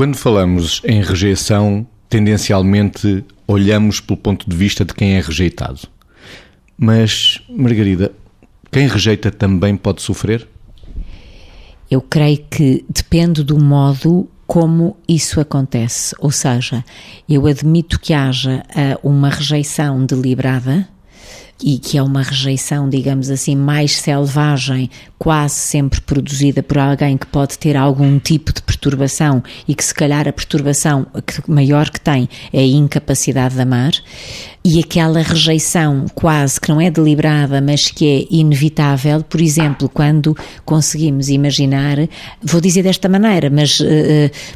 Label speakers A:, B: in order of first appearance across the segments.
A: Quando falamos em rejeição, tendencialmente olhamos pelo ponto de vista de quem é rejeitado. Mas, Margarida, quem rejeita também pode sofrer?
B: Eu creio que depende do modo como isso acontece. Ou seja, eu admito que haja uh, uma rejeição deliberada e que é uma rejeição, digamos assim, mais selvagem, quase sempre produzida por alguém que pode ter algum tipo de perturbação e que se calhar a perturbação maior que tem é a incapacidade de amar e aquela rejeição quase que não é deliberada, mas que é inevitável, por exemplo, quando conseguimos imaginar, vou dizer desta maneira, mas uh,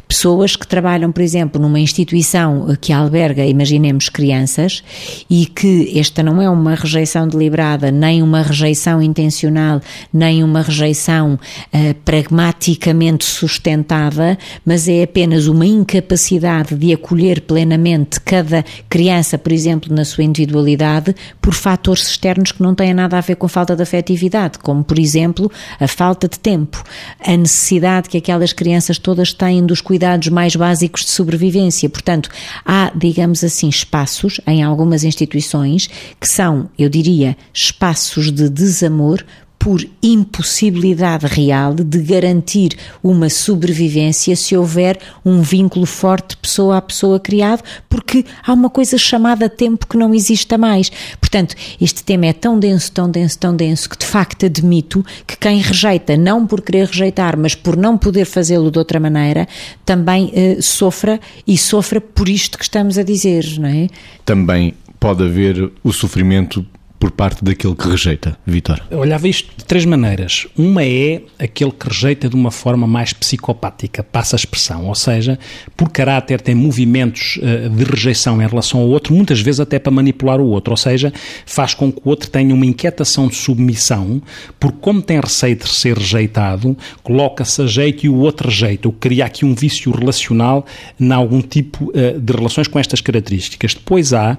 B: pessoas que trabalham, por exemplo, numa instituição que alberga, imaginemos, crianças, e que esta não é uma rejeição deliberada, nem uma rejeição intencional, nem uma rejeição uh, pragmaticamente sustentada, mas é apenas uma incapacidade de acolher plenamente cada criança, por exemplo, na sua individualidade por fatores externos que não têm nada a ver com falta de afetividade, como, por exemplo, a falta de tempo, a necessidade que aquelas crianças todas têm dos cuidados mais básicos de sobrevivência. Portanto, há, digamos assim, espaços em algumas instituições que são, eu diria, espaços de desamor por impossibilidade real de garantir uma sobrevivência se houver um vínculo forte pessoa a pessoa criado, porque há uma coisa chamada tempo que não exista mais. Portanto, este tema é tão denso, tão denso, tão denso que de facto admito que quem rejeita, não por querer rejeitar, mas por não poder fazê-lo de outra maneira, também eh, sofra e sofra por isto que estamos a dizer, não é?
A: Também pode haver o sofrimento por parte daquele que rejeita, Vitor?
C: Olhava isto de três maneiras. Uma é aquele que rejeita de uma forma mais psicopática, passa a expressão, ou seja, por caráter tem movimentos uh, de rejeição em relação ao outro, muitas vezes até para manipular o outro, ou seja, faz com que o outro tenha uma inquietação de submissão, porque como tem receio de ser rejeitado, coloca-se a jeito e o outro rejeita, o que cria aqui um vício relacional em algum tipo uh, de relações com estas características. Depois há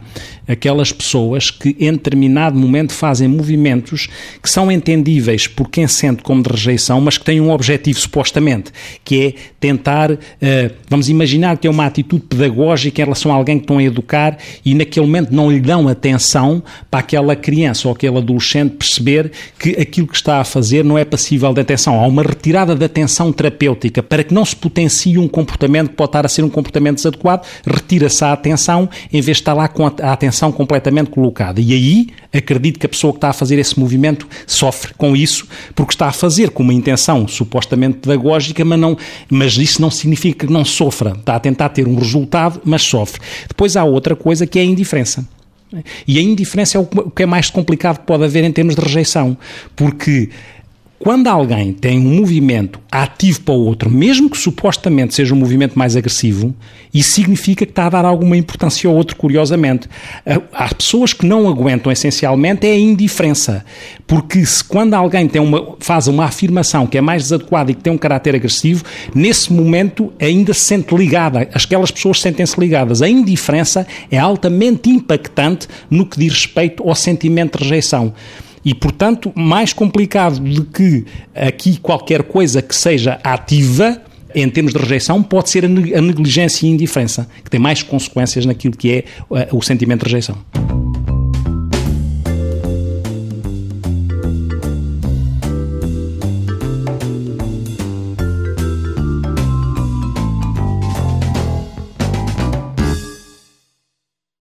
C: aquelas pessoas que, em determinado determinado momento fazem movimentos que são entendíveis por quem sente como de rejeição, mas que têm um objetivo supostamente, que é tentar, uh, vamos imaginar que é uma atitude pedagógica em relação a alguém que estão a educar e naquele momento não lhe dão atenção para aquela criança ou aquele adolescente perceber que aquilo que está a fazer não é passível de atenção. Há uma retirada de atenção terapêutica para que não se potencie um comportamento que pode estar a ser um comportamento desadequado, retira-se a atenção em vez de estar lá com a atenção completamente colocada. E aí acredito que a pessoa que está a fazer esse movimento sofre com isso, porque está a fazer com uma intenção supostamente pedagógica, mas, não, mas isso não significa que não sofra. Está a tentar ter um resultado, mas sofre. Depois há outra coisa que é a indiferença. E a indiferença é o que é mais complicado que pode haver em termos de rejeição, porque quando alguém tem um movimento ativo para o outro, mesmo que supostamente seja um movimento mais agressivo, isso significa que está a dar alguma importância ao outro, curiosamente. Há pessoas que não aguentam essencialmente é a indiferença. Porque se quando alguém tem uma, faz uma afirmação que é mais desadequada e que tem um caráter agressivo, nesse momento ainda se sente ligada. Aquelas pessoas sentem-se ligadas. A indiferença é altamente impactante no que diz respeito ao sentimento de rejeição. E, portanto, mais complicado do que aqui qualquer coisa que seja ativa, em termos de rejeição, pode ser a negligência e a indiferença, que tem mais consequências naquilo que é eh, o sentimento de rejeição.